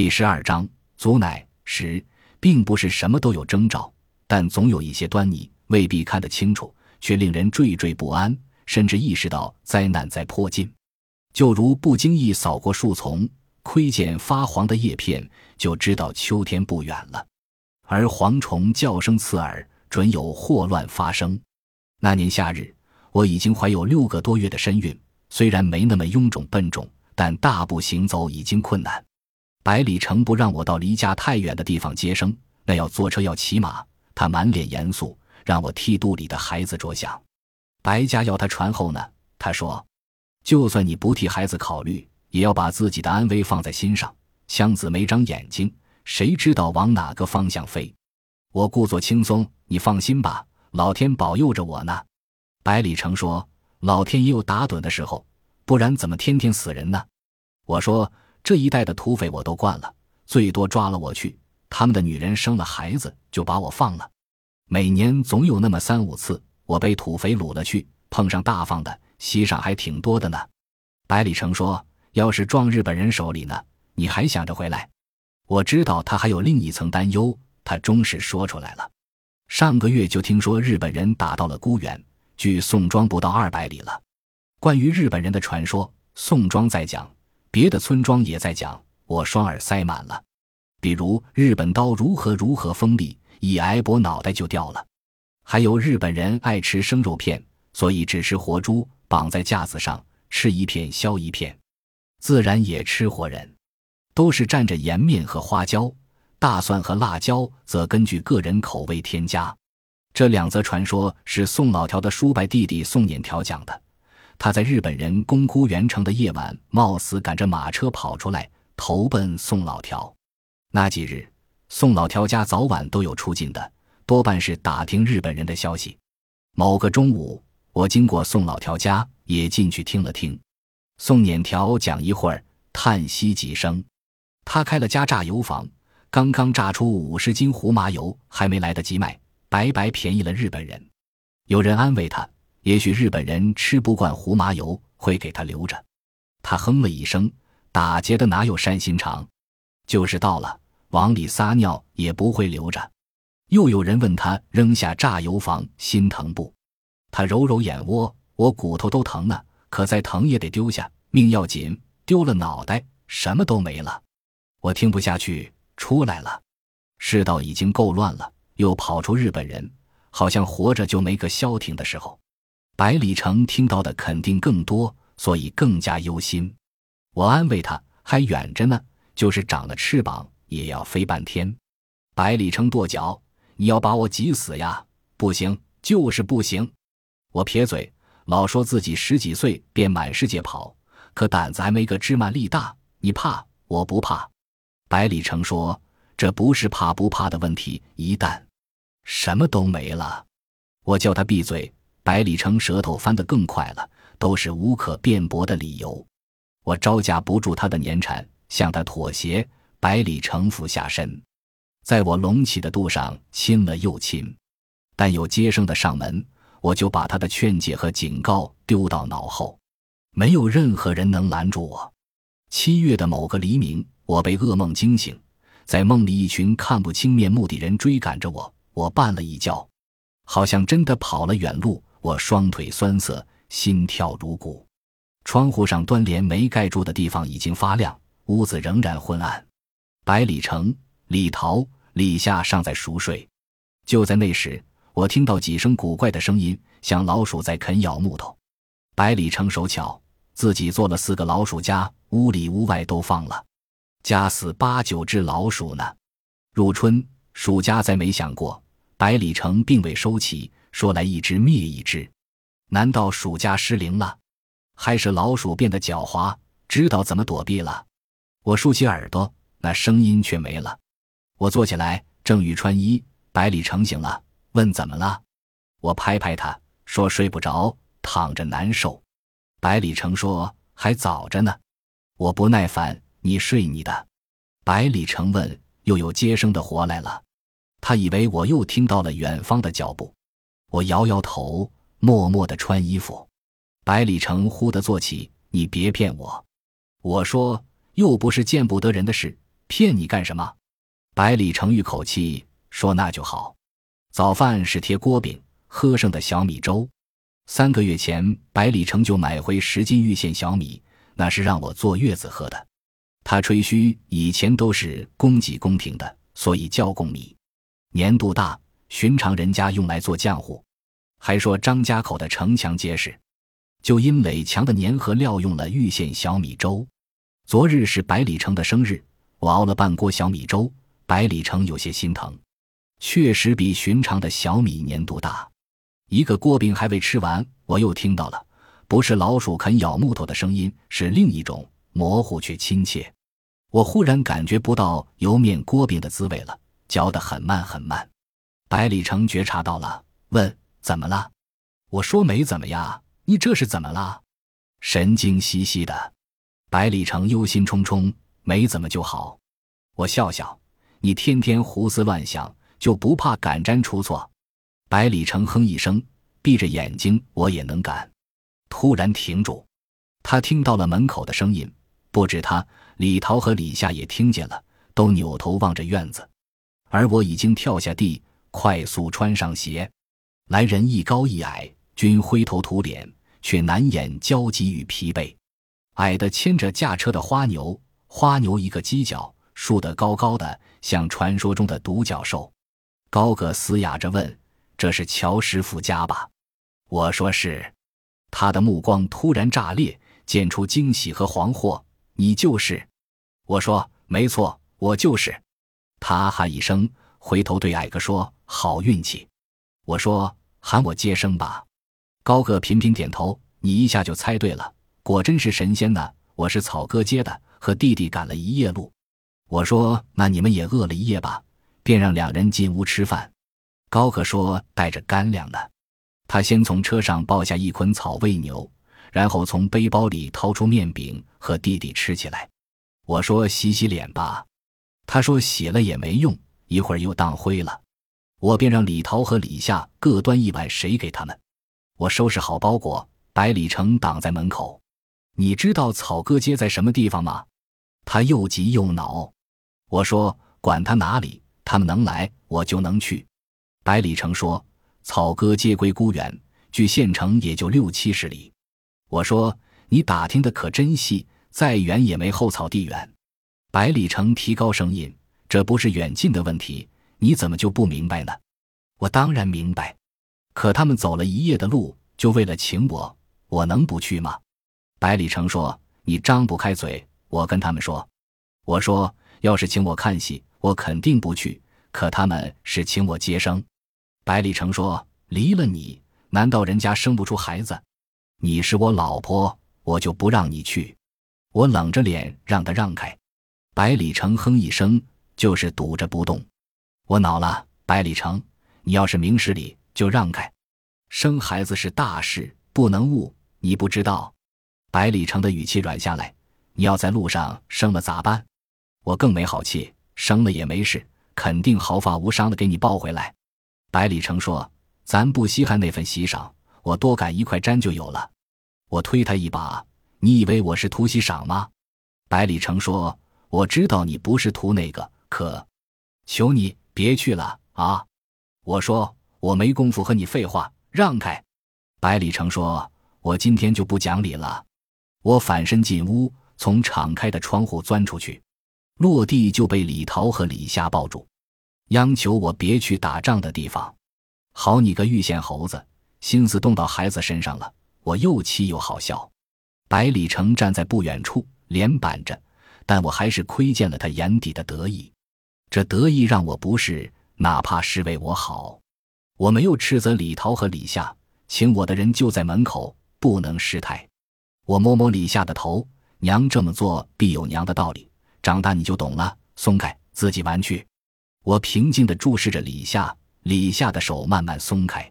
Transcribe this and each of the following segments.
第十二章，足乃十，并不是什么都有征兆，但总有一些端倪，未必看得清楚，却令人惴惴不安，甚至意识到灾难在迫近。就如不经意扫过树丛，窥见发黄的叶片，就知道秋天不远了。而蝗虫叫声刺耳，准有祸乱发生。那年夏日，我已经怀有六个多月的身孕，虽然没那么臃肿笨重，但大步行走已经困难。百里城不让我到离家太远的地方接生，那要坐车要骑马。他满脸严肃，让我替肚里的孩子着想。白家要他传后呢，他说：“就算你不替孩子考虑，也要把自己的安危放在心上。枪子没长眼睛。”谁知道往哪个方向飞？我故作轻松，你放心吧，老天保佑着我呢。百里城说：“老天也有打盹的时候，不然怎么天天死人呢？”我说：“这一带的土匪我都惯了，最多抓了我去，他们的女人生了孩子就把我放了。每年总有那么三五次，我被土匪掳了去，碰上大方的，稀上还挺多的呢。”百里城说：“要是撞日本人手里呢，你还想着回来？”我知道他还有另一层担忧，他终是说出来了。上个月就听说日本人打到了孤原，距宋庄不到二百里了。关于日本人的传说，宋庄在讲，别的村庄也在讲，我双耳塞满了。比如日本刀如何如何锋利，一挨脖脑袋就掉了；还有日本人爱吃生肉片，所以只吃活猪，绑在架子上吃一片削一片，自然也吃活人。都是蘸着盐面和花椒、大蒜和辣椒，则根据个人口味添加。这两则传说是宋老条的叔伯弟弟宋撵条讲的。他在日本人攻孤原城的夜晚，冒死赶着马车跑出来，投奔宋老条。那几日，宋老条家早晚都有出进的，多半是打听日本人的消息。某个中午，我经过宋老条家，也进去听了听。宋撵条讲一会儿，叹息几声。他开了家榨油坊，刚刚榨出五十斤胡麻油，还没来得及卖，白白便宜了日本人。有人安慰他，也许日本人吃不惯胡麻油，会给他留着。他哼了一声，打劫的哪有善心肠？就是到了，往里撒尿也不会留着。又有人问他扔下榨油坊心疼不？他揉揉眼窝，我骨头都疼呢，可再疼也得丢下，命要紧，丢了脑袋什么都没了。我听不下去，出来了。世道已经够乱了，又跑出日本人，好像活着就没个消停的时候。百里城听到的肯定更多，所以更加忧心。我安慰他：“还远着呢，就是长了翅膀，也要飞半天。”百里城跺脚：“你要把我急死呀？不行，就是不行。”我撇嘴，老说自己十几岁便满世界跑，可胆子还没个芝麻粒大。你怕，我不怕。百里城说：“这不是怕不怕的问题，一旦什么都没了，我叫他闭嘴。”百里城舌头翻得更快了，都是无可辩驳的理由。我招架不住他的粘缠，向他妥协。百里城俯下身，在我隆起的肚上亲了又亲。但有接生的上门，我就把他的劝解和警告丢到脑后，没有任何人能拦住我。七月的某个黎明。我被噩梦惊醒，在梦里，一群看不清面目的人追赶着我。我绊了一跤，好像真的跑了远路。我双腿酸涩，心跳如鼓。窗户上端帘没盖住的地方已经发亮，屋子仍然昏暗。百里城、李桃、李夏尚在熟睡。就在那时，我听到几声古怪的声音，像老鼠在啃咬木头。百里城手巧，自己做了四个老鼠夹，屋里屋外都放了。家死八九只老鼠呢。入春，鼠家再没想过，百里城并未收齐，说来一只灭一只。难道鼠家失灵了，还是老鼠变得狡猾，知道怎么躲避了？我竖起耳朵，那声音却没了。我坐起来，正欲穿衣，百里城醒了，问怎么了。我拍拍他，说睡不着，躺着难受。百里城说还早着呢。我不耐烦。你睡你的，百里城问：“又有接生的活来了？”他以为我又听到了远方的脚步。我摇摇头，默默的穿衣服。百里城忽地坐起：“你别骗我！”我说：“又不是见不得人的事，骗你干什么？百里城玉口气说：“那就好。早饭是贴锅饼，喝剩的小米粥。三个月前，百里城就买回十斤玉县小米，那是让我坐月子喝的。他吹嘘以前都是供给宫廷的，所以叫贡米，粘度大，寻常人家用来做浆糊。还说张家口的城墙结实，就因垒墙的粘合料用了玉县小米粥。昨日是百里城的生日。”我熬了半锅小米粥，百里城有些心疼，确实比寻常的小米粘度大。一个锅饼还未吃完，我又听到了，不是老鼠啃咬木头的声音，是另一种模糊却亲切。我忽然感觉不到油面锅饼的滋味了，嚼得很慢很慢。百里城觉察到了，问：“怎么了？”我说：“没怎么呀，你这是怎么了？”神经兮兮的。百里城忧心忡忡。没怎么就好，我笑笑。你天天胡思乱想，就不怕赶毡出错？百里城哼一声，闭着眼睛，我也能赶。突然停住，他听到了门口的声音，不止他，李桃和李夏也听见了，都扭头望着院子。而我已经跳下地，快速穿上鞋。来人一高一矮，均灰头土脸，却难掩焦急与疲惫。矮的牵着驾车的花牛。花牛一个犄角竖得高高的，像传说中的独角兽。高个嘶哑着问：“这是乔师傅家吧？”我说是。他的目光突然炸裂，见出惊喜和惶惑。你就是？我说没错，我就是。他哈一声，回头对矮个说：“好运气。”我说：“喊我接生吧。”高个频频点头。你一下就猜对了，果真是神仙呢。我是草哥接的。和弟弟赶了一夜路，我说：“那你们也饿了一夜吧？”便让两人进屋吃饭。高可说：“带着干粮呢。”他先从车上抱下一捆草喂牛，然后从背包里掏出面饼和弟弟吃起来。我说：“洗洗脸吧。”他说：“洗了也没用，一会儿又当灰了。”我便让李桃和李夏各端一碗水给他们。我收拾好包裹，百里城挡在门口。你知道草哥街在什么地方吗？他又急又恼，我说：“管他哪里，他们能来，我就能去。”百里城说：“草哥街归孤远，距县城也就六七十里。”我说：“你打听的可真细，再远也没后草地远。”百里城提高声音：“这不是远近的问题，你怎么就不明白呢？”我当然明白，可他们走了一夜的路，就为了请我，我能不去吗？百里成说：“你张不开嘴。”我跟他们说：“我说，要是请我看戏，我肯定不去。可他们是请我接生。”百里成说：“离了你，难道人家生不出孩子？你是我老婆，我就不让你去。”我冷着脸让他让开。百里成哼一声，就是堵着不动。我恼了：“百里城，你要是明事理，就让开。生孩子是大事，不能误，你不知道。”百里城的语气软下来。你要在路上生了咋办？我更没好气，生了也没事，肯定毫发无伤的给你抱回来。百里城说：“咱不稀罕那份喜赏，我多赶一块毡就有了。”我推他一把：“你以为我是图喜赏吗？”百里城说：“我知道你不是图那个，可求你别去了啊！”我说：“我没工夫和你废话，让开。”百里成说：“我今天就不讲理了。”我反身进屋。从敞开的窗户钻出去，落地就被李桃和李夏抱住，央求我别去打仗的地方。好你个玉县猴子，心思动到孩子身上了！我又气又好笑。百里成站在不远处，脸板着，但我还是窥见了他眼底的得意。这得意让我不是，哪怕是为我好。我没有斥责李桃和李夏，请我的人就在门口，不能失态。我摸摸李夏的头。娘这么做必有娘的道理，长大你就懂了。松开，自己玩去。我平静地注视着李夏，李夏的手慢慢松开，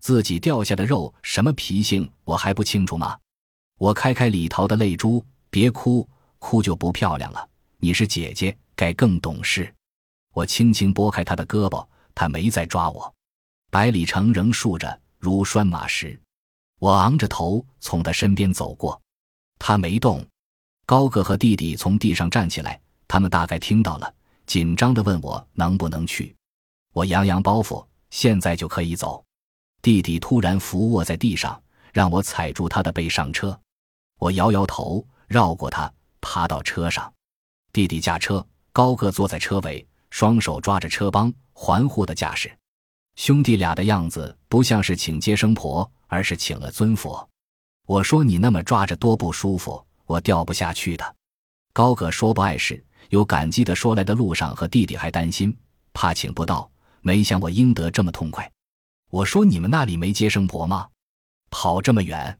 自己掉下的肉什么脾性我还不清楚吗？我开开李桃的泪珠，别哭，哭就不漂亮了。你是姐姐，该更懂事。我轻轻拨开他的胳膊，他没再抓我。百里城仍竖着如拴马石，我昂着头从他身边走过，他没动。高个和弟弟从地上站起来，他们大概听到了，紧张地问我能不能去。我扬扬包袱，现在就可以走。弟弟突然伏卧在地上，让我踩住他的背上车。我摇摇头，绕过他，爬到车上。弟弟驾车，高个坐在车尾，双手抓着车帮，环护的架势。兄弟俩的样子不像是请接生婆，而是请了尊佛。我说：“你那么抓着多不舒服，我掉不下去的。”高个说不碍事。有感激的说来的路上和弟弟还担心，怕请不到，没想我应得这么痛快。我说你们那里没接生婆吗？跑这么远？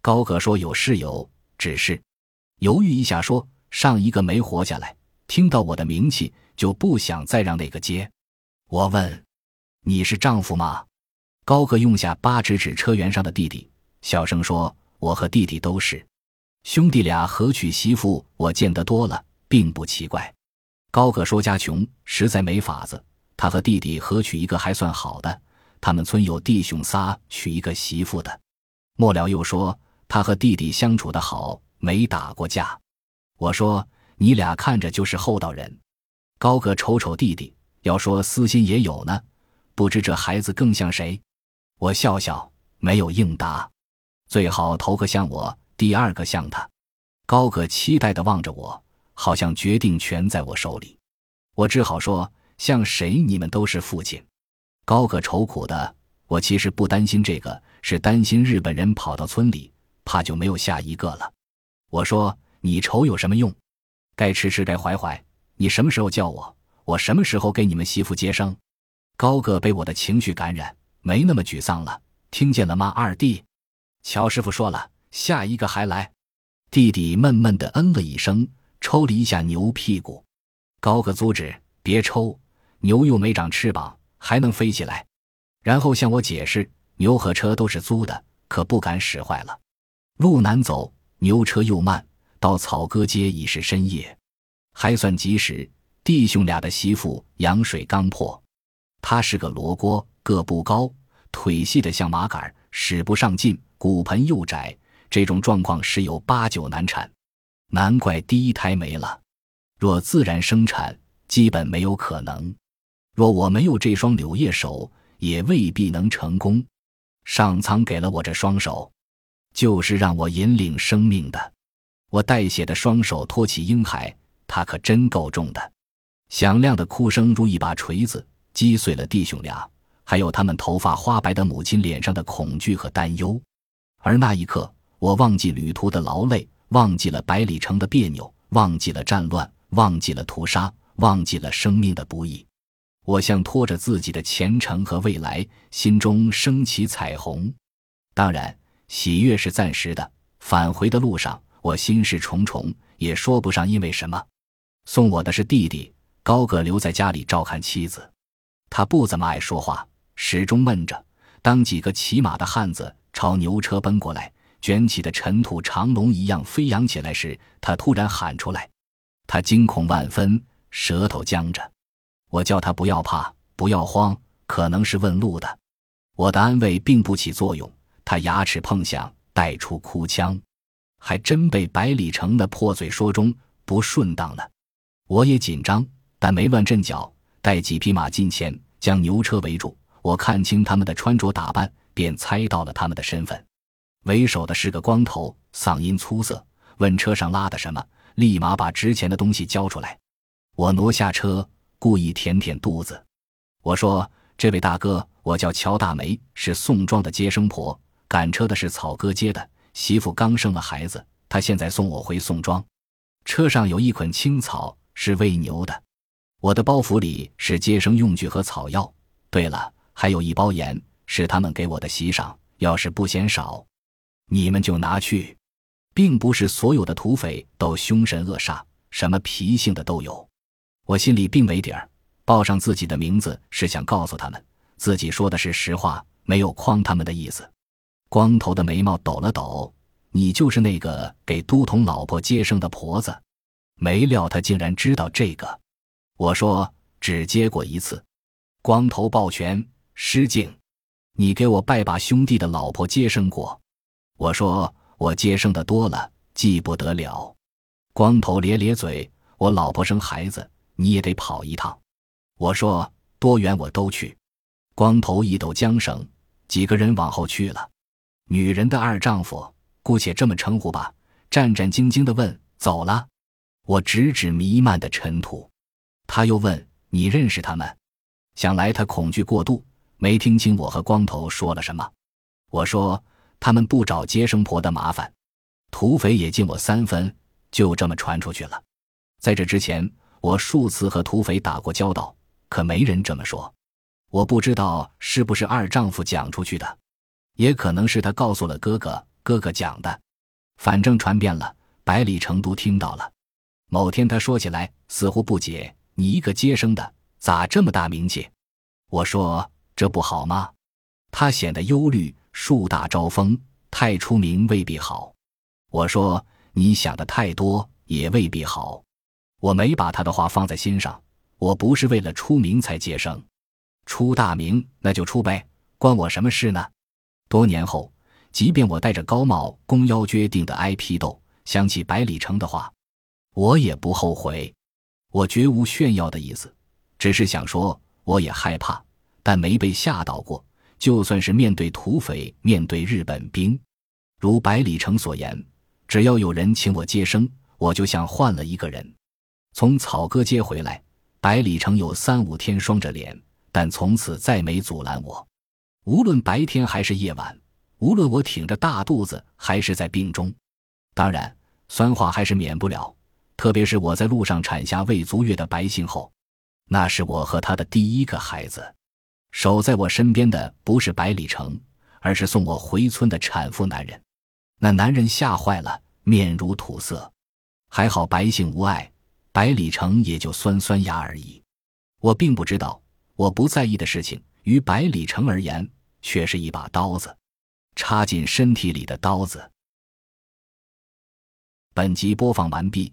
高个说有是有，只是犹豫一下说上一个没活下来，听到我的名气就不想再让那个接。我问你是丈夫吗？高个用下八指指车辕上的弟弟，小声说我和弟弟都是兄弟俩合娶媳妇，我见得多了。并不奇怪，高个说家穷，实在没法子。他和弟弟合娶一个还算好的，他们村有弟兄仨娶一个媳妇的。末了又说他和弟弟相处的好，没打过架。我说你俩看着就是厚道人。高个瞅瞅弟弟，要说私心也有呢，不知这孩子更像谁？我笑笑，没有应答。最好头个像我，第二个像他。高个期待的望着我。好像决定权在我手里，我只好说：“像谁，你们都是父亲。”高个愁苦的，我其实不担心这个，是担心日本人跑到村里，怕就没有下一个了。我说：“你愁有什么用？该吃吃，该怀怀。你什么时候叫我，我什么时候给你们媳妇接生。”高个被我的情绪感染，没那么沮丧了。听见了吗，二弟？乔师傅说了，下一个还来。弟弟闷闷的嗯了一声。抽了一下牛屁股，高个阻止，别抽，牛又没长翅膀，还能飞起来。然后向我解释，牛和车都是租的，可不敢使坏了。路难走，牛车又慢，到草歌街已是深夜，还算及时。弟兄俩的媳妇羊水刚破，他是个罗锅，个不高，腿细的像麻杆，使不上劲，骨盆又窄，这种状况十有八九难产。难怪第一胎没了。若自然生产，基本没有可能。若我没有这双柳叶手，也未必能成功。上苍给了我这双手，就是让我引领生命的。我带血的双手托起婴孩，他可真够重的。响亮的哭声如一把锤子，击碎了弟兄俩，还有他们头发花白的母亲脸上的恐惧和担忧。而那一刻，我忘记旅途的劳累。忘记了百里城的别扭，忘记了战乱，忘记了屠杀，忘记了生命的不易。我像拖着自己的前程和未来，心中升起彩虹。当然，喜悦是暂时的。返回的路上，我心事重重，也说不上因为什么。送我的是弟弟高个，留在家里照看妻子。他不怎么爱说话，始终闷着。当几个骑马的汉子朝牛车奔过来。卷起的尘土长龙一样飞扬起来时，他突然喊出来，他惊恐万分，舌头僵着。我叫他不要怕，不要慌，可能是问路的。我的安慰并不起作用，他牙齿碰响，带出哭腔，还真被百里城的破嘴说中不顺当了。我也紧张，但没乱阵脚，带几匹马近前，将牛车围住。我看清他们的穿着打扮，便猜到了他们的身份。为首的是个光头，嗓音粗涩，问车上拉的什么，立马把值钱的东西交出来。我挪下车，故意舔舔肚子。我说：“这位大哥，我叫乔大梅，是宋庄的接生婆，赶车的是草哥接的媳妇，刚生了孩子，她现在送我回宋庄。车上有一捆青草，是喂牛的。我的包袱里是接生用具和草药。对了，还有一包盐，是他们给我的席上，要是不嫌少。”你们就拿去，并不是所有的土匪都凶神恶煞，什么脾性的都有。我心里并没底儿，报上自己的名字是想告诉他们，自己说的是实话，没有诓他们的意思。光头的眉毛抖了抖，你就是那个给都统老婆接生的婆子。没料他竟然知道这个。我说只接过一次。光头抱拳失敬，你给我拜把兄弟的老婆接生过。我说我接生的多了，记不得了。光头咧咧嘴，我老婆生孩子，你也得跑一趟。我说多远我都去。光头一抖缰绳，几个人往后去了。女人的二丈夫，姑且这么称呼吧，战战兢兢地问：“走了？”我指指弥漫的尘土。他又问：“你认识他们？”想来他恐惧过度，没听清我和光头说了什么。我说：“他们不找接生婆的麻烦。”土匪也敬我三分，就这么传出去了。在这之前，我数次和土匪打过交道，可没人这么说。我不知道是不是二丈夫讲出去的，也可能是他告诉了哥哥，哥哥讲的。反正传遍了，百里成都听到了。某天他说起来，似乎不解：“你一个接生的。”咋这么大名气？我说这不好吗？他显得忧虑，树大招风，太出名未必好。我说你想的太多，也未必好。我没把他的话放在心上。我不是为了出名才接生，出大名那就出呗，关我什么事呢？多年后，即便我戴着高帽弓腰撅腚的挨批斗，想起百里城的话，我也不后悔。我绝无炫耀的意思。只是想说，我也害怕，但没被吓到过。就算是面对土匪，面对日本兵，如百里城所言，只要有人请我接生，我就像换了一个人。从草歌街回来，百里城有三五天双着脸，但从此再没阻拦我。无论白天还是夜晚，无论我挺着大肚子还是在病中，当然酸话还是免不了，特别是我在路上产下未足月的白姓后。那是我和他的第一个孩子，守在我身边的不是百里城，而是送我回村的产妇男人。那男人吓坏了，面如土色。还好白姓无碍，百里城也就酸酸牙而已。我并不知道，我不在意的事情，于百里城而言却是一把刀子，插进身体里的刀子。本集播放完毕，